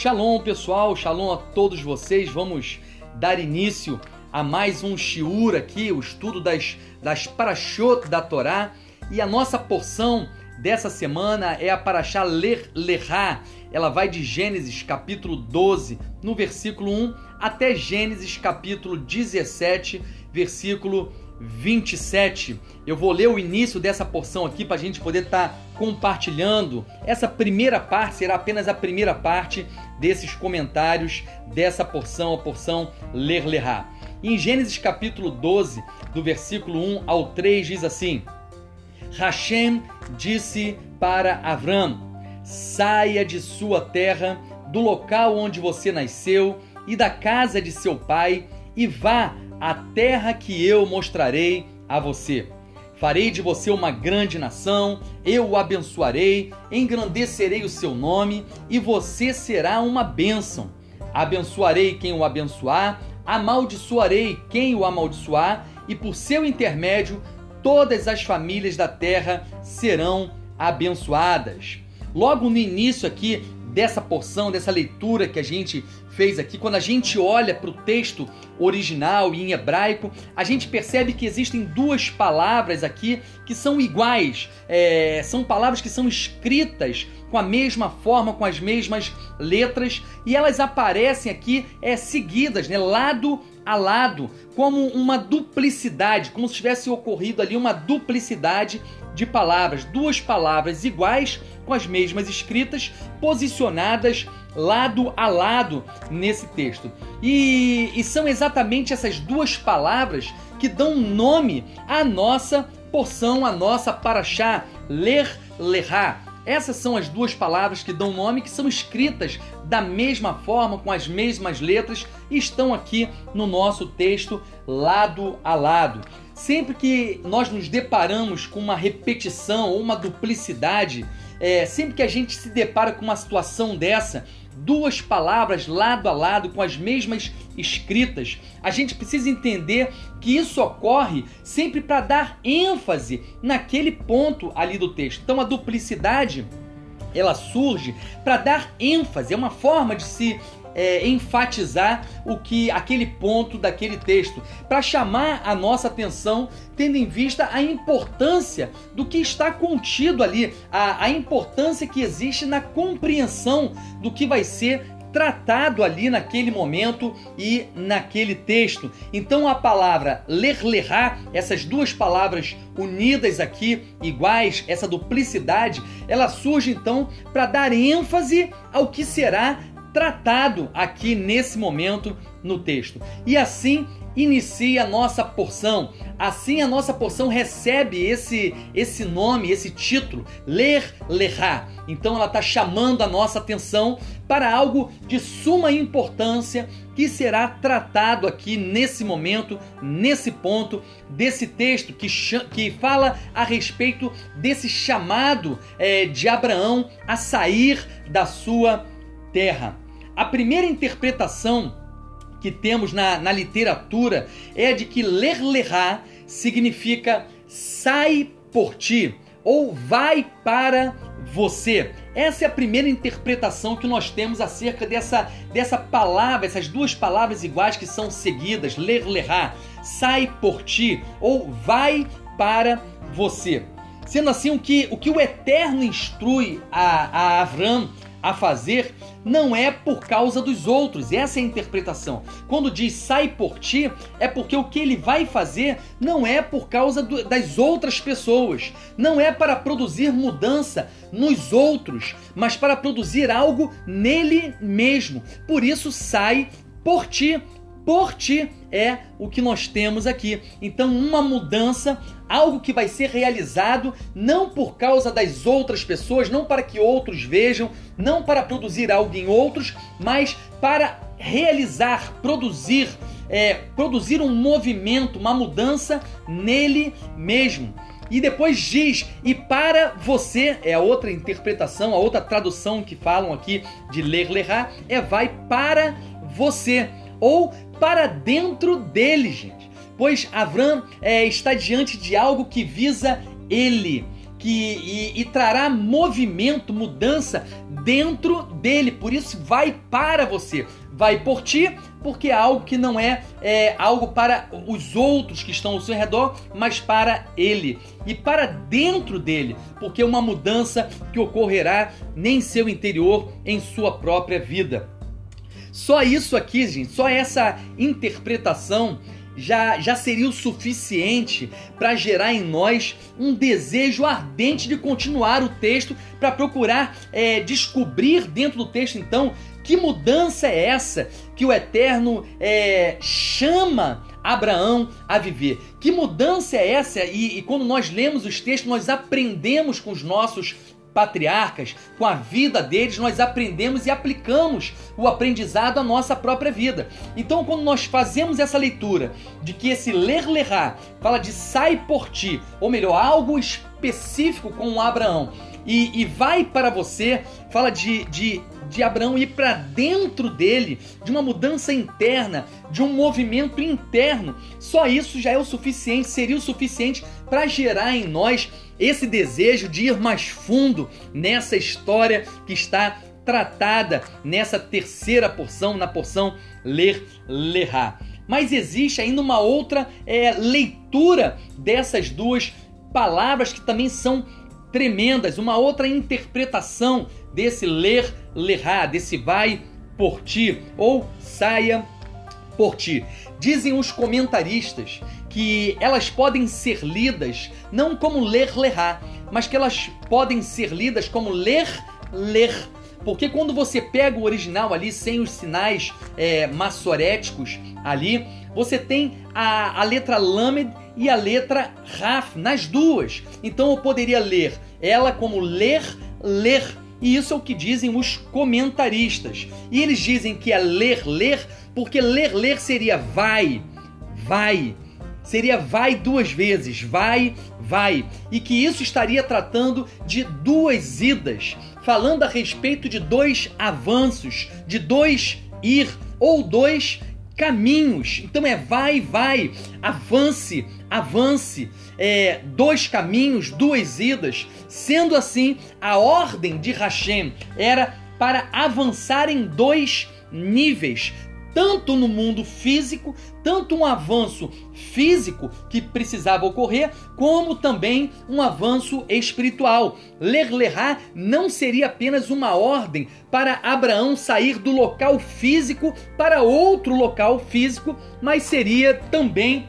Shalom, pessoal, shalom a todos vocês. Vamos dar início a mais um shiur aqui, o estudo das, das parashot da Torá. E a nossa porção dessa semana é a parashá Ler Lerá. Ela vai de Gênesis capítulo 12, no versículo 1, até Gênesis capítulo 17, versículo 27. Eu vou ler o início dessa porção aqui para a gente poder estar tá compartilhando. Essa primeira parte será apenas a primeira parte desses comentários dessa porção, a porção Ler Lerá. Em Gênesis capítulo 12, do versículo 1 ao 3, diz assim: Hashem disse para Avram: Saia de sua terra, do local onde você nasceu e da casa de seu pai, e vá a terra que eu mostrarei a você. Farei de você uma grande nação, eu o abençoarei, engrandecerei o seu nome e você será uma bênção. Abençoarei quem o abençoar, amaldiçoarei quem o amaldiçoar, e por seu intermédio todas as famílias da terra serão abençoadas. Logo no início aqui dessa porção, dessa leitura que a gente fez aqui, quando a gente olha para o texto original em hebraico, a gente percebe que existem duas palavras aqui que são iguais, é, são palavras que são escritas com a mesma forma, com as mesmas letras, e elas aparecem aqui é, seguidas, né, lado a lado, como uma duplicidade, como se tivesse ocorrido ali uma duplicidade de palavras, duas palavras iguais com as mesmas escritas, posicionadas lado a lado nesse texto. E, e são exatamente essas duas palavras que dão nome à nossa porção, à nossa paraxá, ler, lerá. Essas são as duas palavras que dão nome, que são escritas da mesma forma, com as mesmas letras, e estão aqui no nosso texto lado a lado. Sempre que nós nos deparamos com uma repetição ou uma duplicidade, é, sempre que a gente se depara com uma situação dessa, duas palavras lado a lado com as mesmas escritas, a gente precisa entender que isso ocorre sempre para dar ênfase naquele ponto ali do texto. Então a duplicidade ela surge para dar ênfase, é uma forma de se é, enfatizar o que aquele ponto daquele texto, para chamar a nossa atenção, tendo em vista a importância do que está contido ali, a, a importância que existe na compreensão do que vai ser tratado ali naquele momento e naquele texto. Então a palavra ler lerá, essas duas palavras unidas aqui, iguais, essa duplicidade, ela surge então para dar ênfase ao que será tratado aqui nesse momento no texto. E assim inicia a nossa porção. Assim a nossa porção recebe esse esse nome, esse título, ler lerá. Então ela está chamando a nossa atenção para algo de suma importância que será tratado aqui nesse momento, nesse ponto desse texto que, que fala a respeito desse chamado é, de Abraão a sair da sua terra. A primeira interpretação que temos na, na literatura é de que ler lerá significa sai por ti ou vai para você. Essa é a primeira interpretação que nós temos acerca dessa, dessa palavra, essas duas palavras iguais que são seguidas, ler lerá, sai por ti ou vai para você. Sendo assim, o que o, que o Eterno instrui a, a Avram a fazer não é por causa dos outros. Essa é a interpretação. Quando diz sai por ti, é porque o que ele vai fazer não é por causa do, das outras pessoas. Não é para produzir mudança nos outros, mas para produzir algo nele mesmo. Por isso sai por ti por ti é o que nós temos aqui. Então, uma mudança, algo que vai ser realizado não por causa das outras pessoas, não para que outros vejam, não para produzir algo em outros, mas para realizar, produzir, é, produzir um movimento, uma mudança nele mesmo. E depois diz, e para você, é a outra interpretação, a outra tradução que falam aqui de ler, lerá, é vai para você ou para dentro dele, gente. Pois Avram é, está diante de algo que visa ele. Que, e, e trará movimento, mudança dentro dele, por isso vai para você. Vai por ti, porque é algo que não é, é algo para os outros que estão ao seu redor, mas para ele e para dentro dele, porque é uma mudança que ocorrerá em seu interior, em sua própria vida. Só isso aqui, gente, só essa interpretação já, já seria o suficiente para gerar em nós um desejo ardente de continuar o texto, para procurar é, descobrir dentro do texto, então, que mudança é essa que o Eterno é, chama Abraão a viver? Que mudança é essa? E, e quando nós lemos os textos, nós aprendemos com os nossos patriarcas, com a vida deles, nós aprendemos e aplicamos o aprendizado à nossa própria vida. Então, quando nós fazemos essa leitura de que esse ler-lerá fala de sai por ti, ou melhor, algo específico com Abraão, e, e vai para você, fala de, de, de Abraão ir para dentro dele, de uma mudança interna, de um movimento interno. Só isso já é o suficiente, seria o suficiente para gerar em nós esse desejo de ir mais fundo nessa história que está tratada nessa terceira porção, na porção ler, lerá. Mas existe ainda uma outra é, leitura dessas duas palavras que também são tremendas, uma outra interpretação desse ler, lerá, desse vai por ti ou saia por ti. Dizem os comentaristas que elas podem ser lidas não como ler, lerá, mas que elas podem ser lidas como ler, ler. Porque quando você pega o original ali sem os sinais é, massoréticos ali, você tem a, a letra Lamed e a letra Raf nas duas. Então eu poderia ler ela como ler, ler. E isso é o que dizem os comentaristas. E eles dizem que é ler, ler, porque ler, ler seria vai, vai. Seria vai duas vezes, vai, vai. E que isso estaria tratando de duas idas, falando a respeito de dois avanços, de dois ir ou dois caminhos. Então é vai, vai, avance, avance. É, dois caminhos, duas idas. Sendo assim, a ordem de Hashem era para avançar em dois níveis, tanto no mundo físico, tanto um avanço físico que precisava ocorrer, como também um avanço espiritual. Ler-lerá não seria apenas uma ordem para Abraão sair do local físico para outro local físico, mas seria também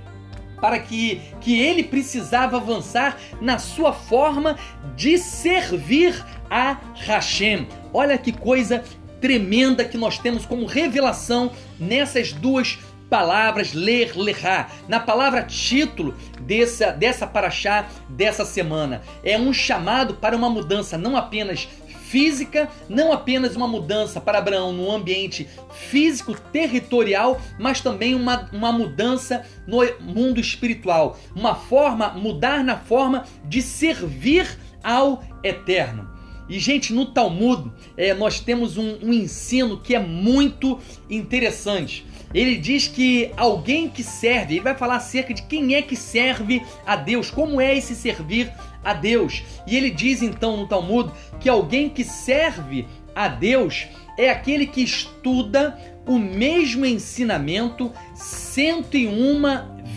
para que, que ele precisava avançar na sua forma de servir a Hashem. Olha que coisa tremenda que nós temos como revelação nessas duas palavras ler, lerá, na palavra título dessa, dessa paraxá dessa semana. É um chamado para uma mudança não apenas física, não apenas uma mudança para Abraão no ambiente físico, territorial, mas também uma, uma mudança no mundo espiritual. Uma forma, mudar na forma de servir ao eterno. E, gente, no Talmud é, nós temos um, um ensino que é muito interessante. Ele diz que alguém que serve, ele vai falar acerca de quem é que serve a Deus, como é esse servir a Deus. E ele diz então no Talmud que alguém que serve a Deus é aquele que estuda o mesmo ensinamento 101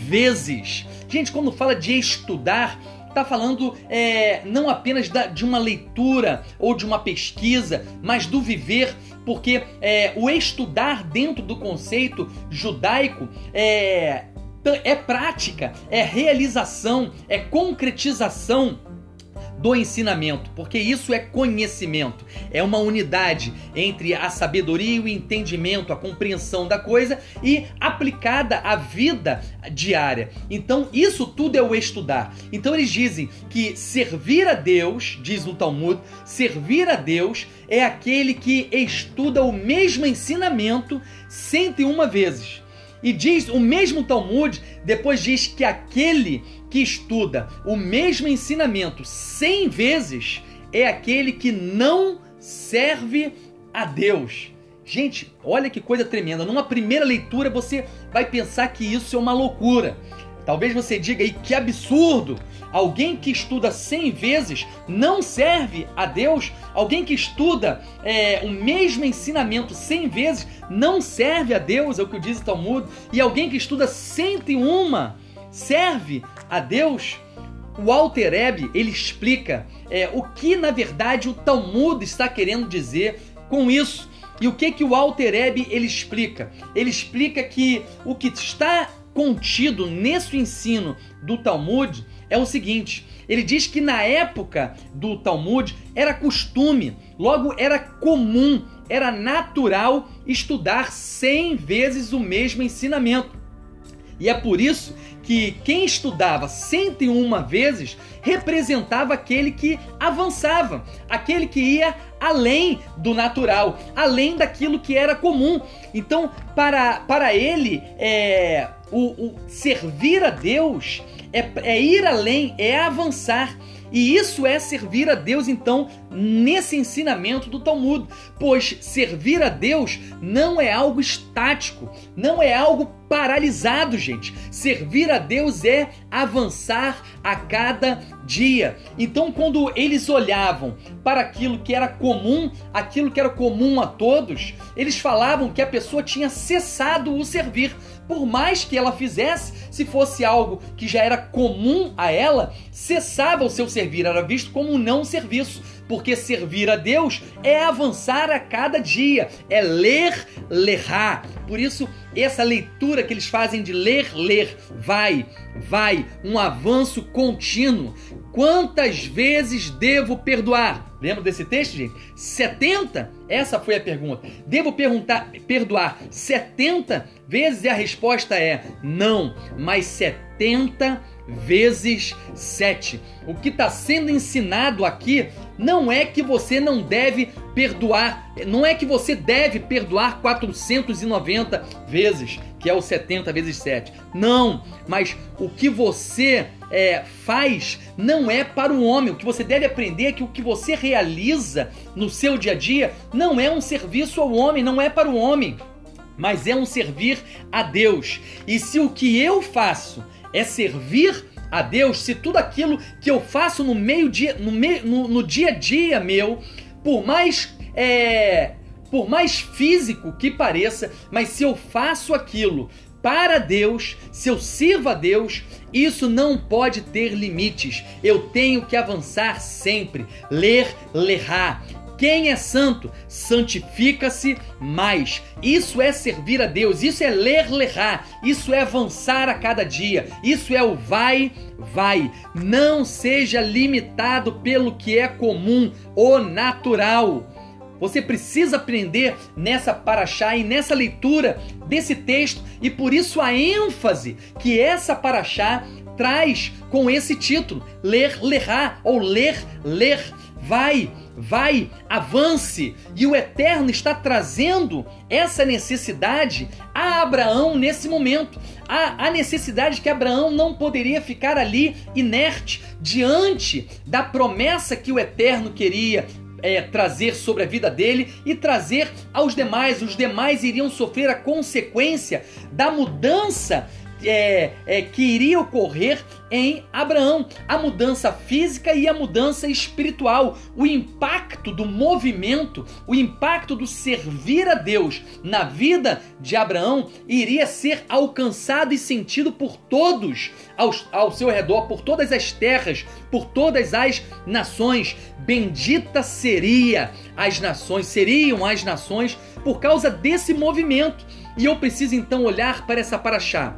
vezes. Gente, quando fala de estudar, está falando é, não apenas da, de uma leitura ou de uma pesquisa, mas do viver, porque é, o estudar dentro do conceito judaico é, é prática, é realização, é concretização do ensinamento, porque isso é conhecimento, é uma unidade entre a sabedoria e o entendimento, a compreensão da coisa e aplicada à vida diária. Então, isso tudo é o estudar. Então, eles dizem que servir a Deus, diz o Talmud, servir a Deus é aquele que estuda o mesmo ensinamento 101 vezes. E diz o mesmo Talmud, depois diz que aquele que estuda o mesmo ensinamento cem vezes é aquele que não serve a Deus. Gente, olha que coisa tremenda. Numa primeira leitura você vai pensar que isso é uma loucura. Talvez você diga aí que absurdo! Alguém que estuda 100 vezes não serve a Deus? Alguém que estuda é, o mesmo ensinamento 100 vezes não serve a Deus? É o que diz o Talmud. E alguém que estuda 101 serve a Deus? O Alter Ebe, ele explica é, o que na verdade o Talmud está querendo dizer com isso. E o que que o Alter Ebe, ele explica? Ele explica que o que está contido nesse ensino do Talmud é o seguinte: ele diz que na época do Talmud era costume, logo era comum, era natural estudar cem vezes o mesmo ensinamento. E é por isso que quem estudava 101 vezes representava aquele que avançava, aquele que ia além do natural, além daquilo que era comum. Então, para, para ele, é, o, o servir a Deus é, é ir além, é avançar. E isso é servir a Deus, então, nesse ensinamento do Talmud. Pois servir a Deus não é algo estático, não é algo paralisado, gente. Servir a Deus é avançar a cada dia. Então, quando eles olhavam para aquilo que era comum, aquilo que era comum a todos, eles falavam que a pessoa tinha cessado o servir por mais que ela fizesse, se fosse algo que já era comum a ela, cessava o seu servir, era visto como um não serviço, porque servir a Deus é avançar a cada dia, é ler, lerrar. Por isso, essa leitura que eles fazem de ler, ler, vai, vai, um avanço contínuo. Quantas vezes devo perdoar? Lembra desse texto, gente? 70? Essa foi a pergunta. Devo perguntar, perdoar 70 vezes? E a resposta é não, mas 70 vezes 7. O que está sendo ensinado aqui não é que você não deve perdoar, não é que você deve perdoar 490 vezes, que é o 70 vezes 7. Não, mas o que você é, faz não é para o homem. O que você deve aprender é que o que você realiza no seu dia a dia não é um serviço ao homem, não é para o homem, mas é um servir a Deus. E se o que eu faço é servir a Deus, se tudo aquilo que eu faço no meio dia, no, meio, no, no dia a dia meu, por mais é, por mais físico que pareça, mas se eu faço aquilo para Deus, se eu sirvo a Deus, isso não pode ter limites. Eu tenho que avançar sempre. Ler, lerrar. Quem é santo santifica-se mais. Isso é servir a Deus, isso é ler, lerrar, isso é avançar a cada dia, isso é o vai, vai. Não seja limitado pelo que é comum ou natural. Você precisa aprender nessa paraxá e nessa leitura desse texto e por isso a ênfase que essa paraxá traz com esse título, ler, lerá ou ler, ler, vai vai, avance. E o Eterno está trazendo essa necessidade a Abraão nesse momento. A, a necessidade que Abraão não poderia ficar ali inerte diante da promessa que o Eterno queria é, trazer sobre a vida dele e trazer aos demais. Os demais iriam sofrer a consequência da mudança é, é, que iria ocorrer em Abraão. A mudança física e a mudança espiritual. O impacto do movimento, o impacto do servir a Deus na vida de Abraão iria ser alcançado e sentido por todos ao, ao seu redor, por todas as terras, por todas as nações. Bendita seria as nações, seriam as nações por causa desse movimento. E eu preciso então olhar para essa paraxá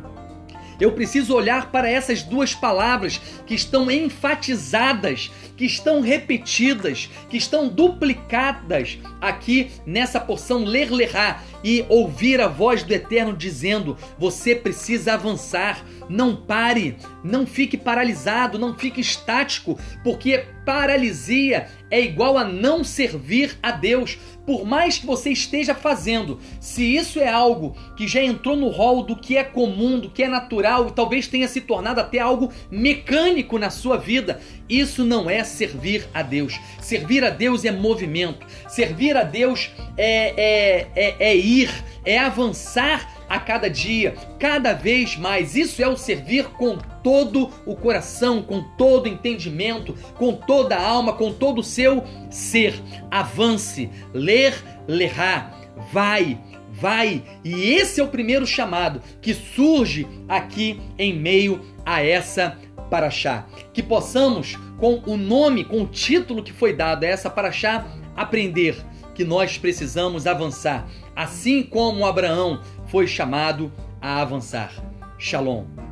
eu preciso olhar para essas duas palavras que estão enfatizadas, que estão repetidas, que estão duplicadas aqui nessa porção ler lerá e ouvir a voz do Eterno dizendo: você precisa avançar, não pare, não fique paralisado, não fique estático, porque paralisia é igual a não servir a Deus, por mais que você esteja fazendo. Se isso é algo que já entrou no rol do que é comum, do que é natural talvez tenha se tornado até algo mecânico na sua vida, isso não é servir a Deus. Servir a Deus é movimento. Servir a Deus é, é, é, é ir, é avançar a cada dia, cada vez mais. Isso é o servir com todo o coração, com todo entendimento, com toda a alma, com todo o seu ser. Avance, ler, lerá, vai, vai. E esse é o primeiro chamado que surge aqui em meio a essa paraxá. Que possamos, com o nome, com o título que foi dado a essa paraxá, aprender que nós precisamos avançar, assim como Abraão foi chamado a avançar. Shalom.